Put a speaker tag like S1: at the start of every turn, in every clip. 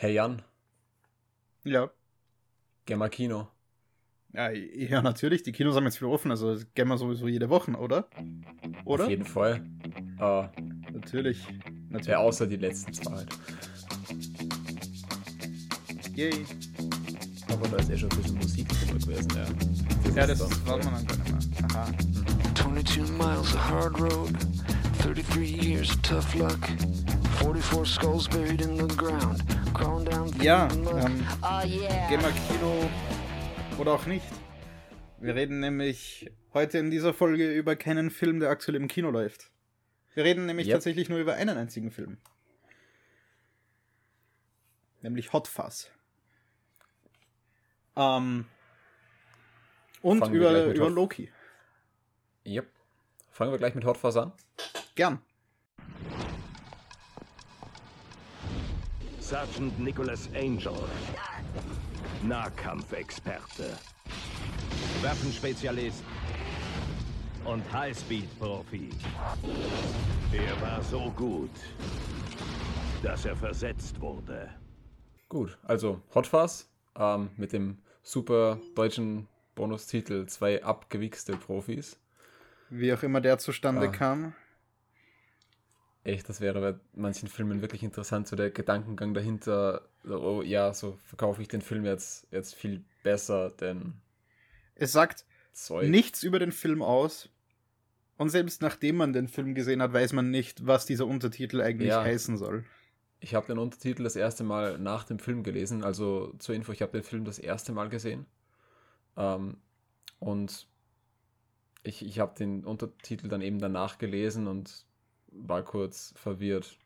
S1: Hey Jan,
S2: Ja.
S1: geh mal Kino.
S2: Ja, ja, natürlich. Die Kinos haben jetzt wieder offen, also das gehen wir sowieso jede Woche, oder? Oder?
S1: Auf jeden Fall. Äh,
S2: Natürlich. Natürlich.
S1: ja, außer die letzten zwei.
S2: Yay.
S1: Aber da ist eh schon ein bisschen Musik drüber gewesen, ja.
S2: Ja, das
S1: ist
S2: war man dann gar nicht mehr. Aha.
S3: 22 miles of hard road, 33 years of tough luck, 44 skulls buried in the ground,
S2: Ja,
S3: mud.
S2: ähm, wir Kino oder auch nicht. Wir reden nämlich heute in dieser Folge über keinen Film, der aktuell im Kino läuft. Wir reden nämlich
S1: Yep.
S2: tatsächlich nur über einen einzigen Film. Nämlich Hot Fuzz. Ähm, und
S1: Fangen
S2: über, über Loki.
S1: Yep. Fangen wir gleich mit Hot Fuzz an.
S2: Gern.
S4: Sergeant Nicholas Angel. Nahkampfexperte. Waffenspezialist. Und Highspeed-Profi. Er war so gut, dass er versetzt wurde.
S1: Gut, also Hot Fuzz ähm, mit dem super deutschen Bonustitel Zwei abgewichste Profis.
S2: Wie auch immer der zustande
S1: Ah.
S2: kam.
S1: Echt, das wäre bei manchen Filmen wirklich interessant, so der Gedankengang dahinter. Oh ja, so verkaufe ich den Film jetzt, jetzt viel besser, denn
S2: Es sagt
S1: Zeug.
S2: nichts über den Film aus. Und selbst nachdem man den Film gesehen hat, weiß man nicht, was dieser Untertitel eigentlich
S1: Ja.
S2: heißen soll.
S1: Ich habe den Untertitel das erste Mal nach dem Film gelesen. Also zur Info, ich habe den Film das erste Mal gesehen. Ähm, und ich, ich habe den Untertitel dann eben danach gelesen und war kurz verwirrt.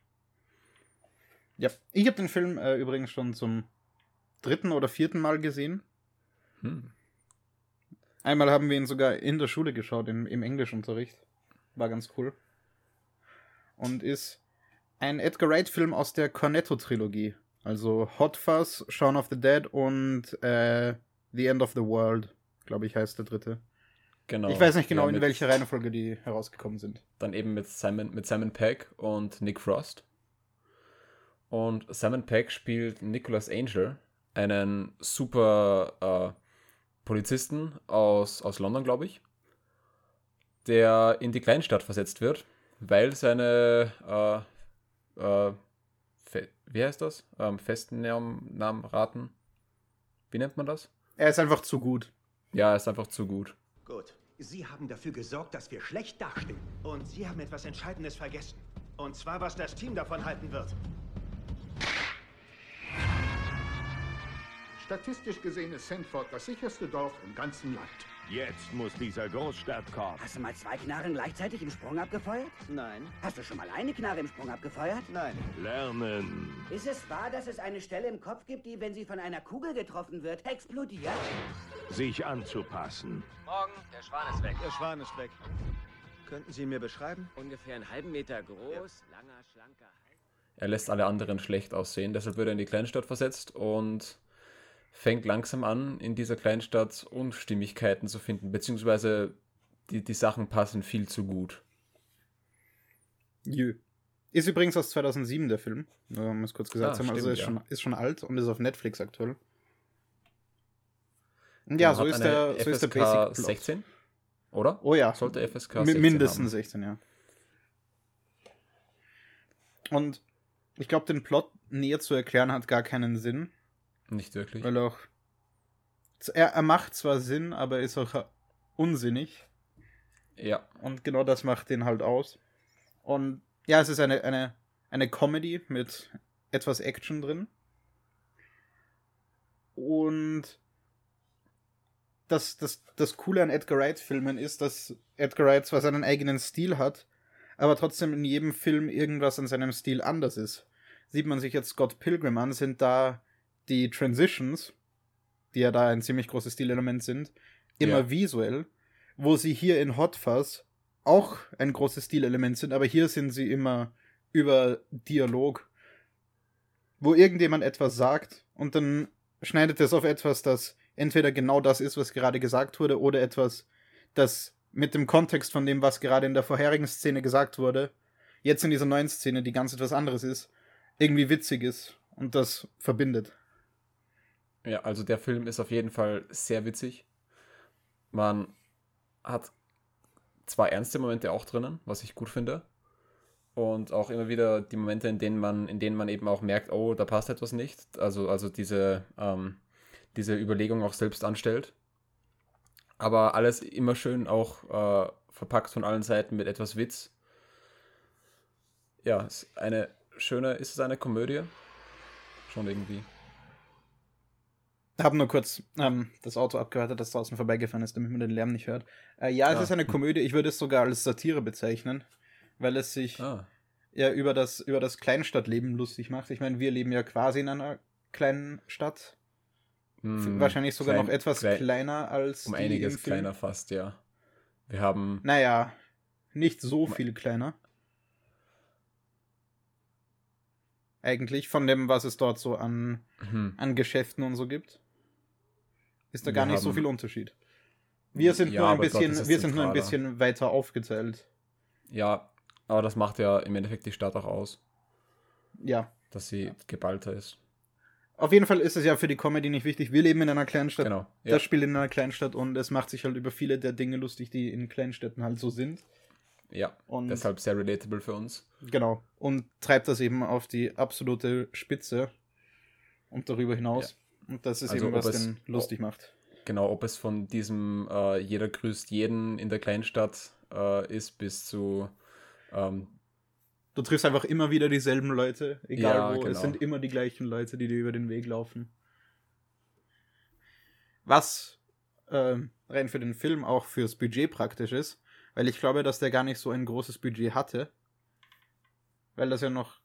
S2: Ja, ich habe den Film äh, übrigens schon zum dritten oder vierten Mal gesehen.
S1: Hm.
S2: Einmal haben wir ihn sogar in der Schule geschaut, im, im Englischunterricht. War ganz cool. Und ist ein Edgar Wright-Film aus der Cornetto-Trilogie. Also Hot Fuzz, Shaun of the Dead und äh, The End of the World, glaube ich, heißt der dritte.
S1: Genau.
S2: Ich weiß nicht genau,
S1: Ja,
S2: in welcher Reihenfolge die herausgekommen sind.
S1: Dann eben mit Simon, mit Simon Pegg und Nick Frost. Und Simon Pegg spielt Nicholas Angel, einen super äh, Polizisten aus, aus London, glaube ich, der in die Kleinstadt versetzt wird, weil seine, äh, äh, wie heißt das? Ähm, Festnahmraten. Wie nennt man das?
S2: Er ist einfach zu gut.
S1: Ja, er ist einfach zu gut.
S5: Gut. Sie haben dafür gesorgt, dass wir schlecht dastehen. Und Sie haben etwas Entscheidendes vergessen. Und zwar, was das Team davon halten wird.
S6: Statistisch gesehen ist Sandford das sicherste Dorf im ganzen Land.
S4: Jetzt muss dieser Großstadtkorb.
S7: Hast du mal zwei Knarren gleichzeitig im Sprung abgefeuert?
S5: Nein.
S7: Hast du schon mal eine Knarre im Sprung abgefeuert?
S5: Nein.
S4: Lernen.
S7: Ist es wahr, dass es eine Stelle im Kopf gibt, die, wenn sie von einer Kugel getroffen wird, explodiert?
S4: Sich anzupassen.
S8: Morgen, der Schwan ist weg.
S5: Der Schwan ist weg. Könnten Sie ihn mir beschreiben?
S8: Ungefähr einen halben Meter groß, langer, schlanker.
S1: Er lässt alle anderen schlecht aussehen, deshalb wird er in die Kleinstadt versetzt und fängt langsam an, in dieser Kleinstadt Unstimmigkeiten zu finden, beziehungsweise die, die Sachen passen viel zu gut.
S2: Jö. Ist übrigens aus 2007 der Film. Nur um es kurz gesagt
S1: Ah,
S2: zu haben. Also
S1: stimmt,
S2: ist,
S1: ja.
S2: schon, ist schon alt und ist auf Netflix aktuell. Und ja, so ist, der, so ist der
S1: FSK
S2: Basic Plot.
S1: 16, oder?
S2: Oh ja.
S1: Sollte FSK
S2: Mi-
S1: 16
S2: Mindestens
S1: haben.
S2: 16, ja. Und ich glaube, den Plot näher zu erklären hat gar keinen Sinn,
S1: Nicht wirklich.
S2: weil auch er, er macht zwar Sinn, aber ist auch unsinnig
S1: Ja,
S2: und genau das macht den halt aus. Und ja, es ist eine, eine, eine Comedy mit etwas Action drin. Und das, das, das Coole an Edgar Wright-Filmen ist, dass Edgar Wright zwar seinen eigenen Stil hat, aber trotzdem in jedem Film irgendwas an seinem Stil anders ist. Sieht man sich jetzt Scott Pilgrim an, sind da die Transitions, die ja da ein ziemlich großes Stilelement sind, immer
S1: Ja.
S2: visuell, wo sie hier in Hot Fuzz auch ein großes Stilelement sind, aber hier sind sie immer über Dialog, wo irgendjemand etwas sagt und dann schneidet es auf etwas, das entweder genau das ist, was gerade gesagt wurde, oder etwas, das mit dem Kontext von dem, was gerade in der vorherigen Szene gesagt wurde, jetzt in dieser neuen Szene, die ganz etwas anderes ist, irgendwie witzig ist Und das verbindet.
S1: Ja, also der Film ist auf jeden Fall sehr witzig. Man hat zwei ernste Momente auch drinnen, was ich gut finde. Und auch immer wieder die Momente, in denen man, in denen man eben auch merkt, oh, da passt etwas nicht. Also, also diese, ähm, diese Überlegung auch selbst anstellt. Aber alles immer schön auch äh, verpackt von allen Seiten mit etwas Witz. Ja, ist eine schöne, ist es eine Komödie? Schon irgendwie.
S2: Ich habe nur kurz ähm, das Auto abgewartet, das draußen vorbeigefahren ist, damit man den Lärm nicht hört. Äh, ja, es
S1: Ah.
S2: ist eine Komödie. Ich würde es sogar als Satire bezeichnen, weil es sich
S1: Ah,
S2: ja über das, über das Kleinstadtleben lustig macht. Ich meine, wir leben ja quasi in einer kleinen Stadt.
S1: hm,
S2: Wahrscheinlich sogar
S1: klein-
S2: noch etwas
S1: klein-
S2: kleiner als
S1: Um einiges kleiner fast, ja. Wir haben,
S2: Naja, nicht so viel kleiner. Eigentlich von dem, was es dort so an,
S1: hm,
S2: an Geschäften und so gibt, ist da
S1: Wir
S2: gar nicht so viel Unterschied. Wir sind
S1: Ja,
S2: nur ein bisschen,
S1: es
S2: wir sind nur ein bisschen weiter aufgeteilt.
S1: ja, aber das macht ja im Endeffekt die Stadt auch aus,
S2: Ja.
S1: dass sie geballter ist.
S2: Auf jeden Fall ist es ja für die Comedy nicht wichtig. Wir leben in einer Kleinstadt.
S1: Genau. Ja.
S2: Das spielt in einer Kleinstadt und es macht sich halt über viele der Dinge lustig, die in Kleinstädten halt so sind.
S1: ja.
S2: Und
S1: Deshalb sehr relatable für uns.
S2: genau. Und treibt das eben auf die absolute Spitze und darüber hinaus. Und das ist
S1: Also
S2: eben, was
S1: es-
S2: den lustig macht.
S1: Genau, ob es von diesem äh, jeder grüßt jeden in der Kleinstadt äh, ist, bis zu ähm,
S2: Du triffst einfach immer wieder dieselben Leute, egal
S1: Ja,
S2: wo.
S1: genau.
S2: Es sind immer die gleichen Leute, die dir über den Weg laufen. Was ähm, rein für den Film auch fürs Budget praktisch ist, weil ich glaube, dass der gar nicht so ein großes Budget hatte. Weil das ja noch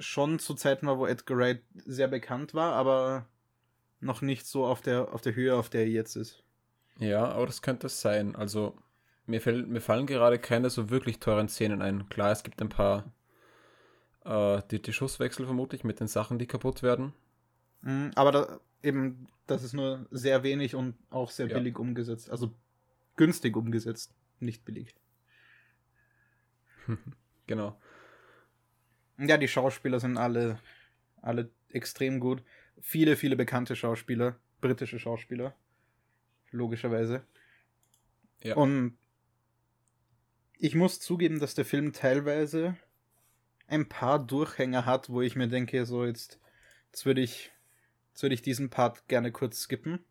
S2: schon zu Zeiten war, wo Edgar Wright sehr bekannt war, aber noch nicht so auf der, auf der Höhe, auf der er jetzt ist.
S1: Ja, aber das könnte es sein. Also, mir, fällt, mir fallen gerade keine so wirklich teuren Szenen ein. Klar, es gibt ein paar äh, die, die Schusswechsel vermutlich mit den Sachen, die kaputt werden.
S2: Mhm, aber da, eben, das ist nur sehr wenig und auch sehr
S1: Ja.
S2: billig umgesetzt. Also günstig umgesetzt, nicht billig.
S1: Genau.
S2: Ja, die Schauspieler sind alle, alle extrem gut. Viele, viele bekannte Schauspieler, britische Schauspieler, logischerweise.
S1: Ja.
S2: Und ich muss zugeben, dass der Film teilweise ein paar Durchhänger hat, wo ich mir denke, so jetzt, jetzt würde ich, jetzt würde ich diesen Part gerne kurz skippen.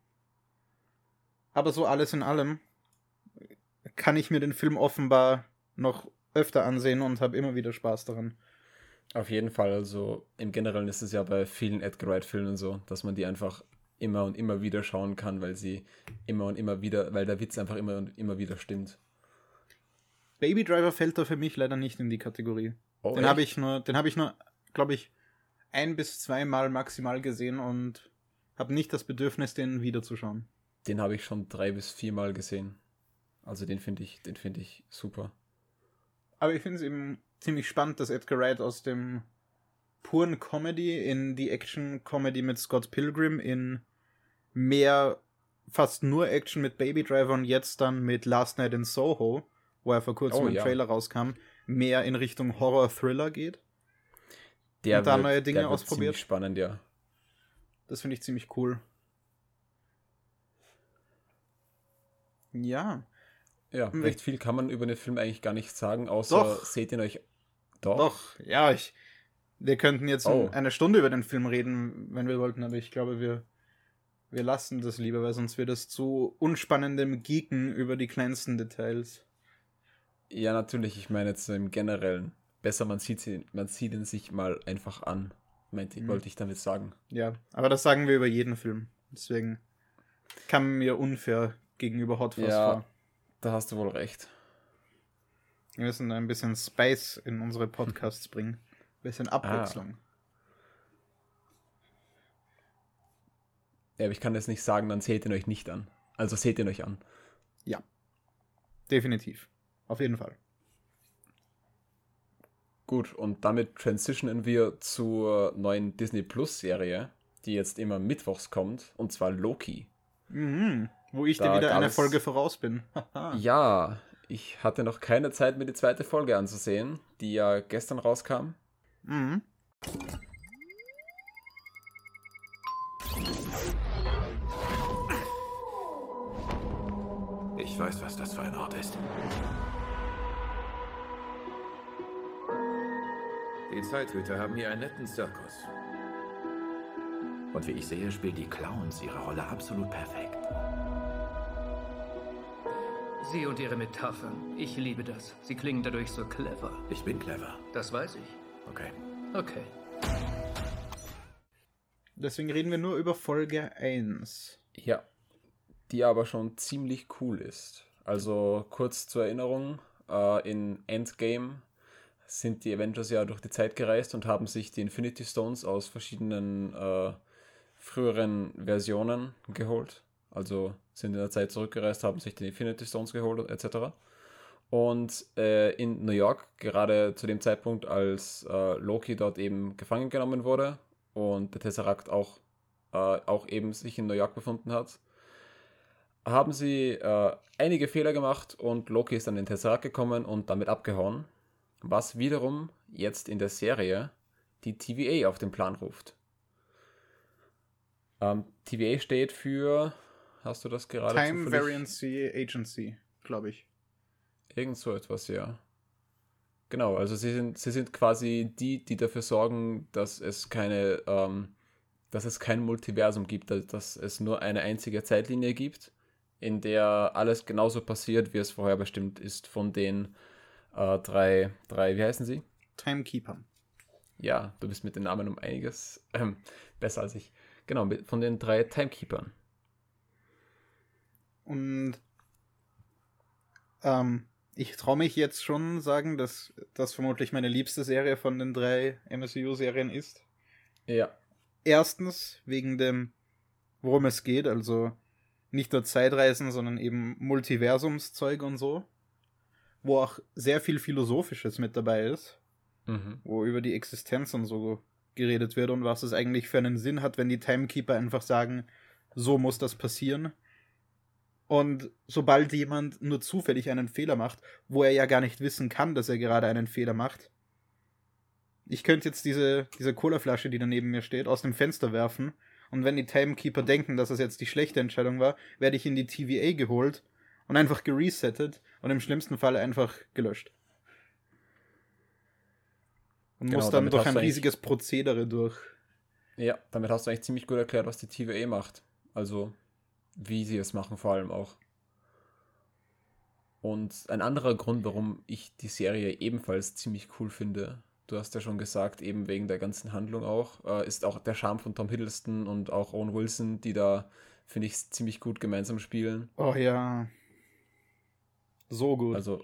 S2: Aber so alles in allem kann ich mir den Film offenbar noch öfter ansehen und habe immer wieder Spaß daran.
S1: Auf jeden Fall, also im Generellen ist es ja bei vielen Edgar Wright-Filmen so, dass man die einfach immer und immer wieder schauen kann, weil sie immer und immer wieder, weil der Witz einfach immer und immer wieder stimmt.
S2: Baby Driver fällt da für mich leider nicht in die Kategorie.
S1: Oh,
S2: den habe ich nur, den habe ich nur, glaube ich, ein bis zweimal maximal gesehen und habe nicht das Bedürfnis, den wiederzuschauen.
S1: Den habe ich schon drei bis viermal gesehen. Also den finde ich, den finde ich super.
S2: Aber ich finde es eben ziemlich spannend, dass Edgar Wright aus dem puren Comedy in die Action-Comedy mit Scott Pilgrim in mehr, fast nur Action mit Baby Driver und jetzt dann mit Last Night in Soho, wo er vor kurzem
S1: Oh,
S2: im
S1: ja.
S2: Trailer rauskam, mehr in Richtung Horror-Thriller geht.
S1: Der
S2: Und da
S1: wird,
S2: neue Dinge
S1: der wird
S2: ausprobiert?
S1: Ziemlich spannend, ja.
S2: Das finde ich ziemlich cool. Ja.
S1: Ja,
S2: Hm,
S1: recht viel kann man über den Film eigentlich gar nicht sagen, außer
S2: Doch.
S1: seht ihn euch. Doch.
S2: Doch, ja, ich. Wir könnten jetzt
S1: Oh.
S2: eine Stunde über den Film reden, wenn wir wollten, aber ich glaube, wir, wir lassen das lieber, weil sonst wird es zu unspannendem Geeken über die kleinsten Details.
S1: Ja, natürlich, ich meine jetzt im Generellen. Besser, man sieht, sie, man sieht ihn sich mal einfach an, meinte,
S2: Mhm.
S1: wollte ich damit sagen.
S2: Ja, aber das sagen wir über jeden Film. Deswegen kam mir unfair gegenüber Hot Fuzz
S1: Ja.
S2: vor.
S1: Da hast du wohl recht.
S2: Wir müssen ein bisschen Spice in unsere Podcasts bringen. Ein bisschen
S1: Ah.
S2: Abwechslung.
S1: Ja, aber ich kann das nicht sagen, dann seht ihn euch nicht an. Also seht ihn euch an.
S2: Definitiv. Auf jeden Fall.
S1: Gut, und damit transitionen wir zur neuen Disney Plus Serie, die jetzt immer mittwochs kommt, und zwar Loki.
S2: Mhm. Wo ich
S1: Da
S2: dir wieder eine Folge voraus bin.
S1: Ja, ich hatte noch keine Zeit, mir die zweite Folge anzusehen, die ja gestern rauskam.
S2: Mhm.
S9: Ich weiß, was das für ein Ort ist. Die Zeithüter haben hier einen netten Zirkus. Und wie ich sehe, spielen die Clowns ihre Rolle absolut perfekt.
S10: Sie und Ihre Metaphern. Ich liebe das. Sie klingen dadurch so clever.
S9: Ich bin clever.
S10: Das weiß ich.
S9: Okay.
S10: Okay.
S2: Deswegen reden wir nur über Folge 1.
S1: Ja, die aber schon ziemlich cool ist. Also kurz zur Erinnerung, äh, in Endgame sind die Avengers ja durch die Zeit gereist und haben sich die Infinity Stones aus verschiedenen äh, früheren Versionen geholt. Also sind in der Zeit zurückgereist, haben sich die Infinity Stones geholt etc. Und äh, in New York, gerade zu dem Zeitpunkt, als äh, Loki dort eben gefangen genommen wurde und der Tesseract auch, äh, auch eben sich in New York befunden hat, haben sie äh, einige Fehler gemacht und Loki ist an den Tesseract gekommen und damit abgehauen, was wiederum jetzt in der Serie die TVA auf den Plan ruft. Ähm, TVA steht für, hast du das gerade
S2: Time? Variancy Agency, glaube ich.
S1: Irgend so etwas, ja. Genau, also sie sind, sie sind quasi die, die dafür sorgen, dass es keine, ähm, dass es kein Multiversum gibt, dass, es nur eine einzige Zeitlinie gibt, in der alles genauso passiert, wie es vorher bestimmt ist von den äh, drei, drei, wie heißen sie?
S2: Timekeeper.
S1: Ja, du bist mit den Namen um einiges ähm, besser als ich. Genau, von den drei Timekeepern.
S2: Und ähm, ich traue mich jetzt schon sagen, dass das vermutlich meine liebste Serie von den drei MSU-Serien ist.
S1: Ja.
S2: Erstens wegen dem, worum es geht, also nicht nur Zeitreisen, sondern eben Multiversumszeug und so, wo auch sehr viel Philosophisches mit dabei ist,
S1: Mhm.
S2: wo über die Existenz und so geredet wird und was es eigentlich für einen Sinn hat, wenn die Timekeeper einfach sagen, so muss das passieren. Und sobald jemand nur zufällig einen Fehler macht, wo er ja gar nicht wissen kann, dass er gerade einen Fehler macht, ich könnte jetzt diese, diese Colaflasche, die da neben mir steht, aus dem Fenster werfen. Und wenn die Timekeeper denken, dass es jetzt die schlechte Entscheidung war, werde ich in die TVA geholt und einfach geresettet und im schlimmsten Fall einfach gelöscht. Und
S1: Genau,
S2: muss dann
S1: damit
S2: durch ein riesiges Prozedere durch.
S1: Ja, damit hast du eigentlich ziemlich gut erklärt, was die TVA macht. Also, wie sie es machen, vor allem auch. Und ein anderer Grund, warum ich die Serie ebenfalls ziemlich cool finde, du hast ja schon gesagt, eben wegen der ganzen Handlung auch, äh, ist auch der Charme von Tom Hiddleston und auch Owen Wilson, die da, finde ich, ziemlich gut gemeinsam spielen.
S2: Oh ja. So gut.
S1: Also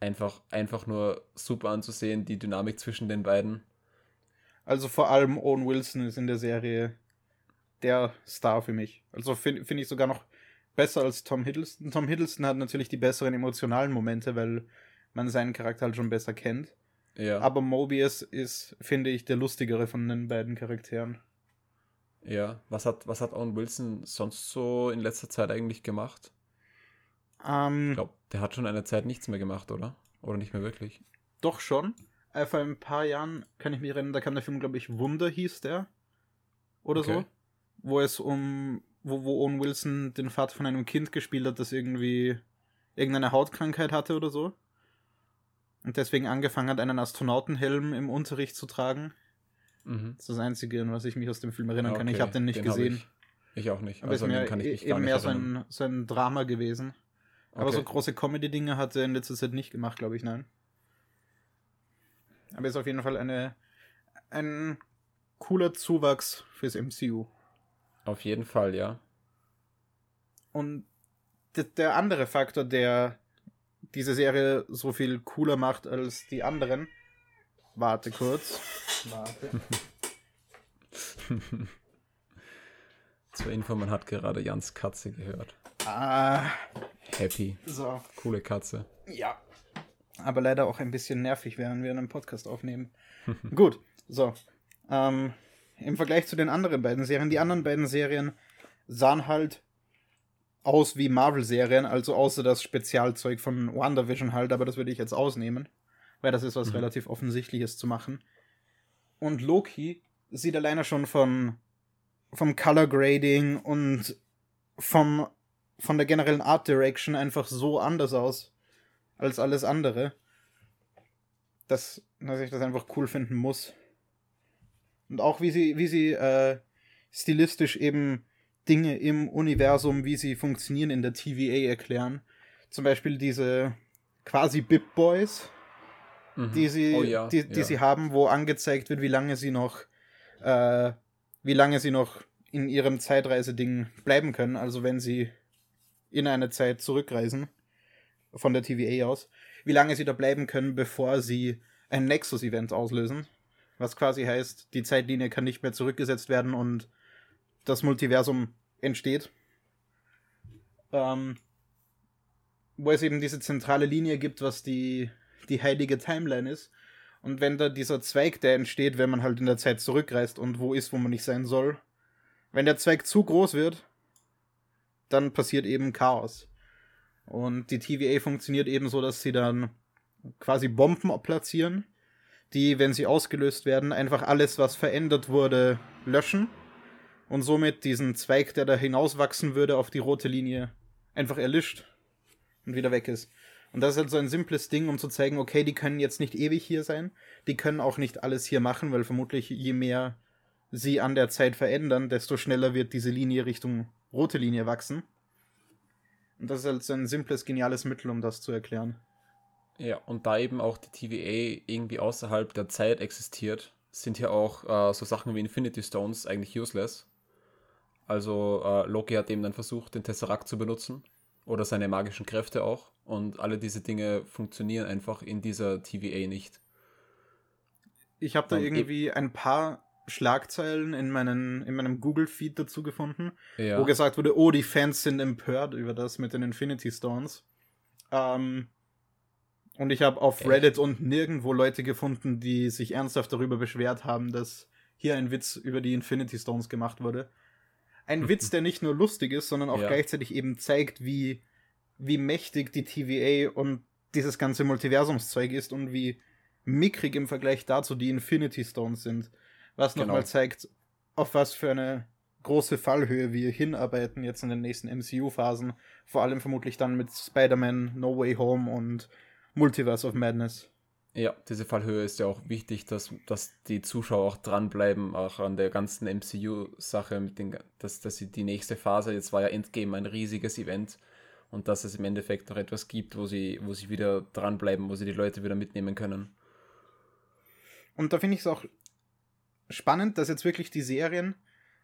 S1: einfach, einfach nur super anzusehen, die Dynamik zwischen den beiden.
S2: Also vor allem Owen Wilson ist in der Serie der Star für mich. Also finde find ich sogar noch besser als Tom Hiddleston. Tom Hiddleston hat natürlich die besseren emotionalen Momente, weil man seinen Charakter halt schon besser kennt.
S1: Ja.
S2: Aber Mobius ist, finde ich, der lustigere von den beiden Charakteren.
S1: Ja, was hat, was hat Owen Wilson sonst so in letzter Zeit eigentlich gemacht?
S2: Ähm,
S1: Ich glaube, der hat schon eine Zeit nichts mehr gemacht, oder? Oder nicht mehr wirklich?
S2: Doch schon. Äh, vor ein paar Jahren kann ich mich erinnern, da kam der Film, glaube ich, Wunder hieß der. Oder
S1: Okay.
S2: so. Wo es um, wo, wo Owen Wilson den Vater von einem Kind gespielt hat, das irgendwie irgendeine Hautkrankheit hatte oder so. Und deswegen angefangen hat, einen Astronautenhelm im Unterricht zu tragen.
S1: Mhm.
S2: Das ist das Einzige, an was ich mich aus dem Film erinnern kann. Ich
S1: Okay,
S2: habe den nicht
S1: hab
S2: gesehen.
S1: Ich, ich auch nicht.
S2: Aber
S1: also
S2: ist
S1: den
S2: mir
S1: kann ich mich
S2: e-
S1: gar
S2: eben mehr so
S1: erinnern.
S2: ein, so ein Drama gewesen. Aber
S1: Okay.
S2: so große Comedy-Dinge hat er in letzter Zeit nicht gemacht, glaube ich, nein. Aber ist auf jeden Fall eine, ein cooler Zuwachs fürs MCU.
S1: Auf jeden Fall, ja.
S2: Und der andere Faktor, der diese Serie so viel cooler macht als die anderen. Warte kurz. Warte.
S1: Zur Info, man hat gerade Jans Katze gehört.
S2: Ah,
S1: Happy.
S2: so.
S1: Coole Katze.
S2: Ja. Aber leider auch ein bisschen nervig, während wir einen Podcast aufnehmen. Gut, so. Ähm, Im Vergleich zu den anderen beiden Serien, die anderen beiden Serien sahen halt aus wie Marvel-Serien, also außer das Spezialzeug von WandaVision halt, aber das würde ich jetzt ausnehmen, weil das ist was
S1: Mhm.
S2: relativ Offensichtliches zu machen. Und Loki sieht alleine schon von vom Color Grading und vom, von der generellen Art Direction einfach so anders aus als alles andere, dass, dass ich das einfach cool finden muss. Und auch wie sie, wie sie äh, stilistisch eben Dinge im Universum, wie sie funktionieren in der TVA erklären. Zum Beispiel diese quasi Bip Boys,
S1: Mhm.
S2: die sie,
S1: Oh ja,
S2: die, die
S1: ja.
S2: sie haben, wo angezeigt wird, wie lange sie noch, äh, wie lange sie noch in ihrem Zeitreiseding bleiben können. Also wenn sie in eine Zeit zurückreisen von der TVA aus, wie lange sie da bleiben können, bevor sie ein Nexus-Event auslösen. Was quasi heißt, die Zeitlinie kann nicht mehr zurückgesetzt werden und das Multiversum entsteht. Ähm, wo es eben diese zentrale Linie gibt, was die, die heilige Timeline ist. Und wenn da dieser Zweig, der entsteht, wenn man halt in der Zeit zurückreist und wo ist, wo man nicht sein soll, wenn der Zweig zu groß wird, dann passiert eben Chaos. Und die TVA funktioniert eben so, dass sie dann quasi Bomben platzieren, die, wenn sie ausgelöst werden, einfach alles, was verändert wurde, löschen und somit diesen Zweig, der da hinauswachsen würde auf die rote Linie, einfach erlischt und wieder weg ist. Und das ist halt so ein simples Ding, um zu zeigen, okay, die können jetzt nicht ewig hier sein, die können auch nicht alles hier machen, weil vermutlich je mehr sie an der Zeit verändern, desto schneller wird diese Linie Richtung rote Linie wachsen. Und das ist halt so ein simples, geniales Mittel, um das zu erklären.
S1: Ja, und da eben auch die TVA irgendwie außerhalb der Zeit existiert, sind hier auch äh, so Sachen wie Infinity Stones eigentlich useless. Also äh, Loki hat eben dann versucht, den Tesseract zu benutzen oder seine magischen Kräfte auch. Und alle diese Dinge funktionieren einfach in dieser TVA nicht.
S2: Ich habe da
S1: Dann
S2: irgendwie ein paar Schlagzeilen in, meinen, in meinem Google-Feed dazu gefunden,
S1: Ja.
S2: wo gesagt wurde, oh, die Fans sind empört über das mit den Infinity Stones. Ähm, und ich habe auf
S1: Echt?
S2: Reddit und nirgendwo Leute gefunden, die sich ernsthaft darüber beschwert haben, dass hier ein Witz über die Infinity Stones gemacht wurde. Ein Witz, der nicht nur lustig ist, sondern auch
S1: Ja.
S2: gleichzeitig eben zeigt, wie, wie mächtig die TVA und dieses ganze Multiversumszeug ist und wie mickrig im Vergleich dazu die Infinity Stones sind. Was
S1: Genau.
S2: nochmal zeigt, auf was für eine große Fallhöhe wir hinarbeiten jetzt in den nächsten MCU-Phasen. Vor allem vermutlich dann mit Spider-Man, No Way Home und Multiverse of Madness.
S1: Ja, diese Fallhöhe ist ja auch wichtig, dass, dass die Zuschauer auch dranbleiben, auch an der ganzen MCU-Sache, mit den, dass, dass sie die nächste Phase, jetzt war ja Endgame ein riesiges Event und dass es im Endeffekt noch etwas gibt, wo sie, wo sie wieder dranbleiben, wo sie die Leute wieder mitnehmen können.
S2: Und da finde ich es auch spannend, dass jetzt wirklich die Serien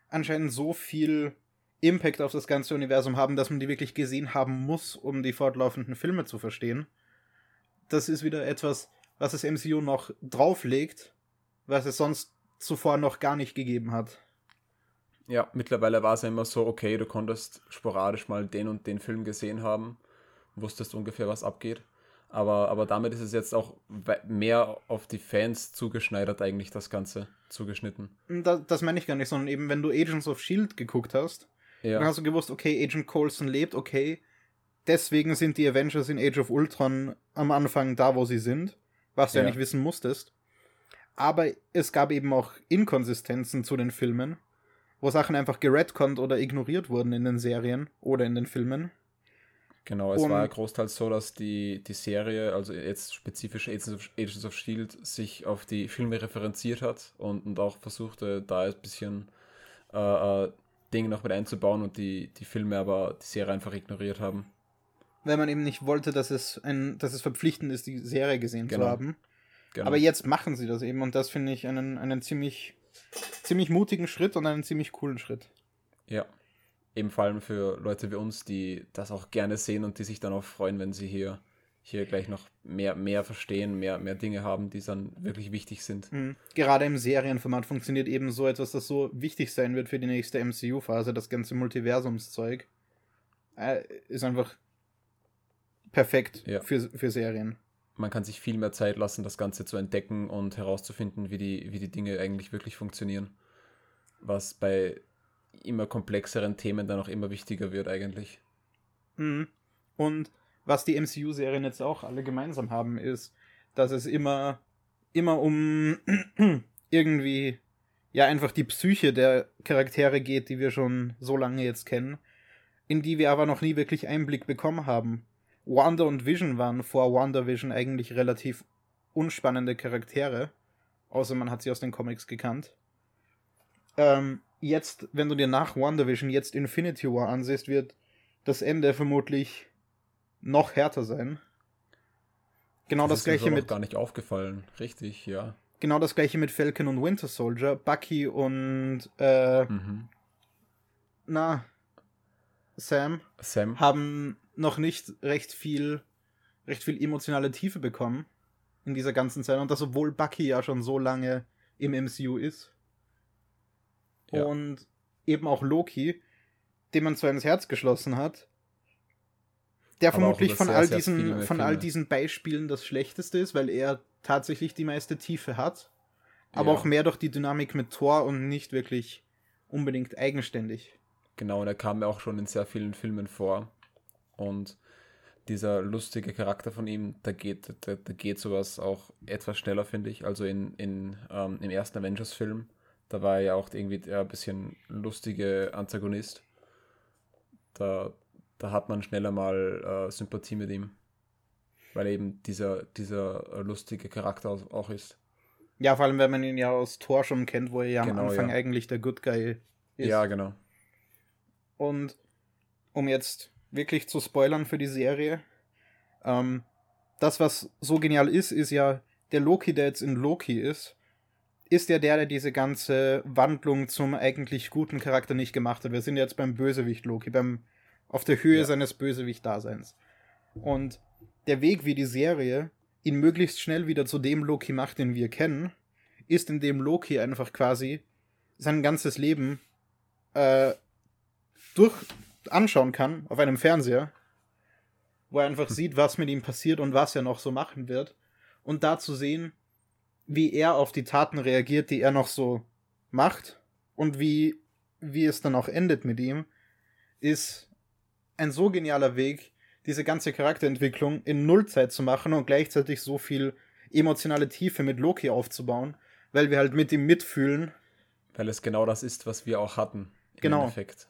S2: anscheinend so viel Impact auf das ganze Universum haben, dass man die wirklich gesehen haben muss, um die fortlaufenden Filme zu verstehen. Das ist wieder etwas, was das MCU noch drauflegt, was es sonst zuvor noch gar nicht gegeben hat.
S1: Ja, mittlerweile war es ja immer so, okay, du konntest sporadisch mal den und den Film gesehen haben, wusstest ungefähr, was abgeht. Aber, aber damit ist es jetzt auch mehr auf die Fans zugeschneidert, eigentlich das Ganze zugeschnitten.
S2: Da, das meine ich gar nicht, sondern eben, wenn du Agents of Shield geguckt hast,
S1: Ja.
S2: dann hast du gewusst, okay, Agent Coulson lebt, okay, deswegen sind die Avengers in Age of Ultron am Anfang da, wo sie sind, was du ja
S1: Ja.
S2: nicht wissen musstest. Aber es gab eben auch Inkonsistenzen zu den Filmen, wo Sachen einfach geredconnt oder ignoriert wurden in den Serien oder in den Filmen.
S1: Genau, es
S2: Und-
S1: war ja großteils so, dass die, die Serie, also jetzt spezifisch Agents of, Agents of Shield, sich auf die Filme referenziert hat und, und auch versuchte, da ein bisschen äh, äh, Dinge noch mit einzubauen und die, die Filme aber die Serie einfach ignoriert haben.
S2: Weil man eben nicht wollte, dass es ein, dass es verpflichtend ist, die Serie gesehen
S1: Genau.
S2: zu haben.
S1: Genau.
S2: Aber jetzt machen sie das eben und das finde ich einen, einen ziemlich, ziemlich mutigen Schritt und einen ziemlich coolen Schritt.
S1: Ja. Eben vor allem für Leute wie uns, die das auch gerne sehen und die sich dann auch freuen, wenn sie hier, hier gleich noch mehr, mehr verstehen, mehr, mehr Dinge haben, die dann wirklich wichtig sind.
S2: Mhm. Gerade im Serienformat funktioniert eben so etwas, das so wichtig sein wird für die nächste MCU-Phase, das ganze Multiversumszeug. Äh, ist einfach perfekt
S1: Ja.
S2: für, für Serien.
S1: Man kann sich viel mehr Zeit lassen, das Ganze zu entdecken und herauszufinden, wie die, wie die Dinge eigentlich wirklich funktionieren. Was bei immer komplexeren Themen dann auch immer wichtiger wird eigentlich.
S2: Mhm. Und was die MCU-Serien jetzt auch alle gemeinsam haben, ist, dass es immer, immer um irgendwie ja einfach die Psyche der Charaktere geht, die wir schon so lange jetzt kennen, in die wir aber noch nie wirklich Einblick bekommen haben. Wanda und Vision waren vor WandaVision eigentlich relativ unspannende Charaktere, außer man hat sie aus den Comics gekannt. Ähm, jetzt, wenn du dir nach WandaVision jetzt Infinity War ansiehst, wird das Ende vermutlich noch härter sein. Genau das,
S1: mir
S2: gleiche mit
S1: gar nicht aufgefallen. Richtig, ja.
S2: genau das gleiche mit Falcon und Winter Soldier. Bucky und äh,
S1: Mhm.
S2: na Sam
S1: Sam,
S2: haben noch nicht recht viel recht viel emotionale Tiefe bekommen in dieser ganzen Zeit und das obwohl Bucky ja schon so lange im MCU ist.
S1: Ja.
S2: Und eben auch Loki, dem man zwar ins Herz geschlossen hat, der
S1: Aber
S2: vermutlich von all diesen von all diesen Beispielen das schlechteste ist, weil er tatsächlich die meiste Tiefe hat, aber
S1: Ja.
S2: auch mehr durch die Dynamik mit Thor und nicht wirklich unbedingt eigenständig.
S1: genau, und er kam ja auch schon in sehr vielen Filmen vor. Und dieser lustige Charakter von ihm, da geht, da, da geht sowas auch etwas schneller, finde ich. Also in, in, ähm, im ersten Avengers-Film, da war er ja auch irgendwie der ein bisschen lustige Antagonist. Da, da hat man schneller mal äh, Sympathie mit ihm. Weil eben dieser, dieser lustige Charakter auch- auch ist.
S2: Ja, vor allem, wenn man ihn ja aus Thor schon kennt, wo er ja
S1: Genau,
S2: am Anfang
S1: ja.
S2: eigentlich der Good Guy ist.
S1: Ja, genau.
S2: Und um jetzt wirklich zu spoilern für die Serie, ähm, das, was so genial ist, ist ja, der Loki, der jetzt in Loki ist, ist ja der, der diese ganze Wandlung zum eigentlich guten Charakter nicht gemacht hat. Wir sind jetzt beim Bösewicht Loki, beim auf der Höhe
S1: Ja.
S2: seines Bösewicht-Daseins. Und der Weg, wie die Serie ihn möglichst schnell wieder zu dem Loki macht, den wir kennen, ist, indem Loki einfach quasi sein ganzes Leben äh, durch anschauen kann auf einem Fernseher, wo er einfach sieht, was mit ihm passiert und was er noch so machen wird. Und da zu sehen, wie er auf die Taten reagiert, die er noch so macht und wie, wie es dann auch endet mit ihm, ist ein so genialer Weg, diese ganze Charakterentwicklung in Nullzeit zu machen und gleichzeitig so viel emotionale Tiefe mit Loki aufzubauen, weil wir halt mit ihm mitfühlen.
S1: Weil es genau das ist, was wir auch hatten. Im
S2: Genau.
S1: Endeffekt.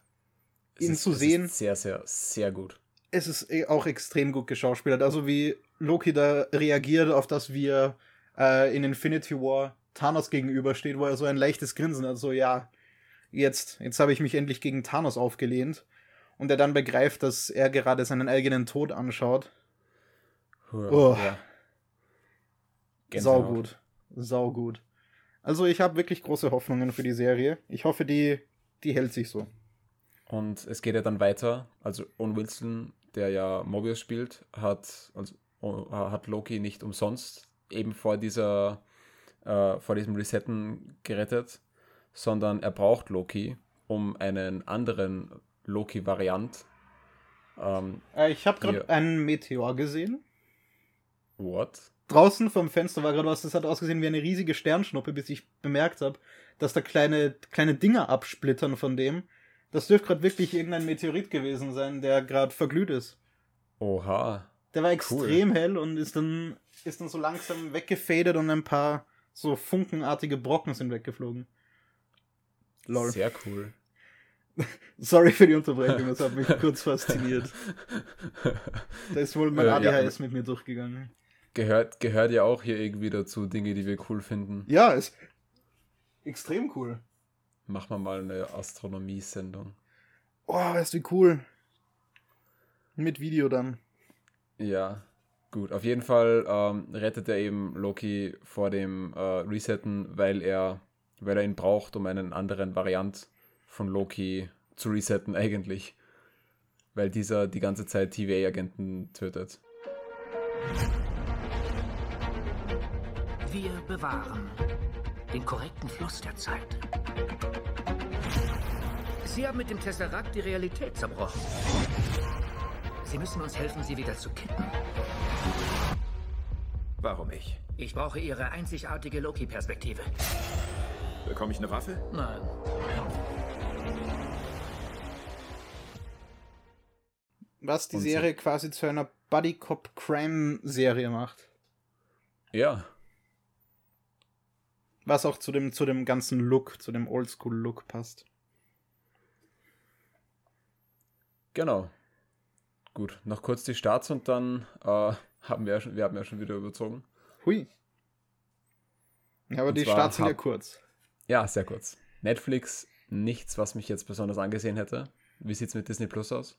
S1: Es
S2: Ihn
S1: ist,
S2: zu sehen-
S1: sehr, sehr, sehr gut.
S2: es ist eh auch extrem gut geschauspielert. Also wie Loki da reagiert, auf das wir äh, in Infinity War Thanos gegenübersteht, wo er so ein leichtes Grinsen hat, so ja, jetzt, jetzt habe ich mich endlich gegen Thanos aufgelehnt. Und er dann begreift, dass er gerade seinen eigenen Tod anschaut. Oh.
S1: Ja.
S2: Sau
S1: Gänsehaut.
S2: gut. Sau gut. Also ich habe wirklich große Hoffnungen für die Serie. Ich hoffe, die, die hält sich so.
S1: Und es geht ja dann weiter. Also Owen Wilson, der ja Mobius spielt, hat, also, hat Loki nicht umsonst eben vor dieser äh, vor diesem Resetten gerettet, sondern er braucht Loki, um einen anderen Loki-Variant. Ähm,
S2: Äh, ich habe gerade einen Meteor gesehen.
S1: what?
S2: draußen vom Fenster war gerade was, das hat ausgesehen wie eine riesige Sternschnuppe, bis ich bemerkt habe, dass da kleine, kleine Dinger absplittern von dem. Das dürfte gerade wirklich irgendein Meteorit gewesen sein, der gerade verglüht ist.
S1: Oha.
S2: Der war extrem hell und ist dann, ist dann so langsam weggefadet und ein paar so funkenartige Brocken sind weggeflogen. Lol.
S1: Sehr cool.
S2: Sorry für die Unterbrechung, das hat mich kurz fasziniert. Da ist wohl mein
S1: Äh, ja.
S2: ADHS mit mir durchgegangen.
S1: Gehört, gehört ja auch hier irgendwie dazu, Dinge, die wir cool finden.
S2: Ja, ist extrem cool.
S1: Machen wir mal eine Astronomie-Sendung.
S2: Oh, weißt du, wie cool. Mit Video dann.
S1: Ja, gut. Auf jeden Fall ähm, rettet er eben Loki vor dem äh, Resetten, weil er, weil er ihn braucht, um einen anderen Variant von Loki zu resetten eigentlich. Weil dieser die ganze Zeit TVA-Agenten tötet.
S10: Wir bewahren den korrekten Fluss der Zeit. Sie haben mit dem Tesseract die Realität zerbrochen. Sie müssen uns helfen, sie wieder zu kitten.
S9: Warum ich?
S10: Ich brauche Ihre einzigartige Loki-Perspektive.
S9: Bekomme ich eine Waffe?
S10: Nein.
S2: Was die Serie quasi zu einer Buddy-Cop-Crime-Serie macht.
S1: Ja,
S2: Was auch zu dem, zu dem ganzen Look, zu dem Oldschool-Look passt.
S1: Genau. Gut, noch kurz die Starts und dann äh, haben wir, ja schon, wir haben ja schon wieder überzogen.
S2: Hui. Ja, aber
S1: Und
S2: die Starts sind ja kurz.
S1: Ja, sehr kurz. Netflix, nichts, was mich jetzt besonders angesehen hätte. Wie sieht's mit Disney Plus aus?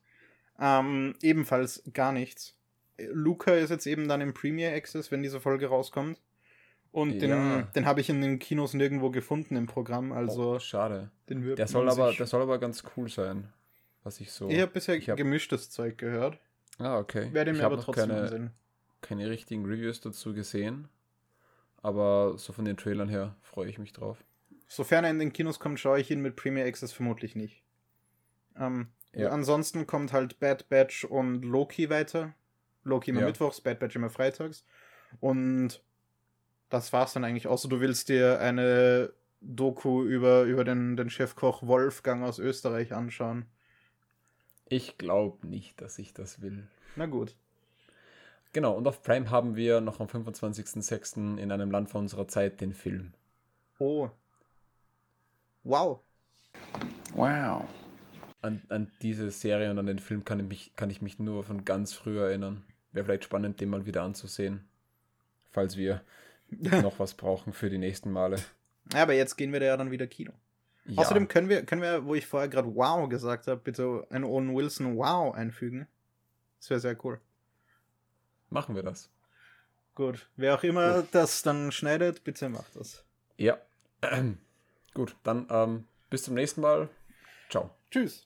S2: Ähm, ebenfalls gar nichts. Luca ist jetzt eben dann im Premiere Access, wenn diese Folge rauskommt. Und den,
S1: Ja.
S2: den habe ich in den Kinos nirgendwo gefunden im Programm, also
S1: oh, schade. Der soll, aber, der soll aber ganz cool sein. Was ich so.
S2: Ich habe bisher
S1: ich hab-
S2: gemischtes Zeug gehört.
S1: Ah, okay.
S2: Werde mir aber trotzdem
S1: keine,
S2: ansehen.
S1: keine richtigen Reviews dazu gesehen. Aber so von den Trailern her freue ich mich drauf.
S2: Sofern er in den Kinos kommt, schaue ich ihn mit Premiere Access vermutlich nicht. Ähm,
S1: Ja.
S2: Ansonsten kommt halt Bad Batch und Loki weiter. Loki immer
S1: Ja.
S2: mittwochs, Bad Batch immer freitags. Und das war's dann eigentlich. Außer du willst dir eine Doku über, über den, den Chefkoch Wolfgang aus Österreich anschauen.
S1: Ich glaube nicht, dass ich das will.
S2: Na gut.
S1: Genau, und auf Prime haben wir noch am 25.06. in einem Land vor unserer Zeit den Film.
S2: Oh. Wow.
S1: Wow. An, an diese Serie und an den Film kann ich, mich, kann ich mich nur von ganz früh erinnern. Wäre vielleicht spannend, den mal wieder anzusehen. Falls wir noch was brauchen für die nächsten Male.
S2: Ja, aber jetzt gehen wir da ja dann wieder Kino.
S1: Ja.
S2: Außerdem können wir, können wir, wo ich vorher gerade Wow gesagt habe, bitte einen Owen Wilson Wow einfügen. Das wäre sehr cool.
S1: Machen wir das.
S2: Gut. Wer auch immer das dann schneidet, bitte macht das.
S1: Ja. Gut, dann ähm, bis zum nächsten Mal. Ciao.
S2: Tschüss.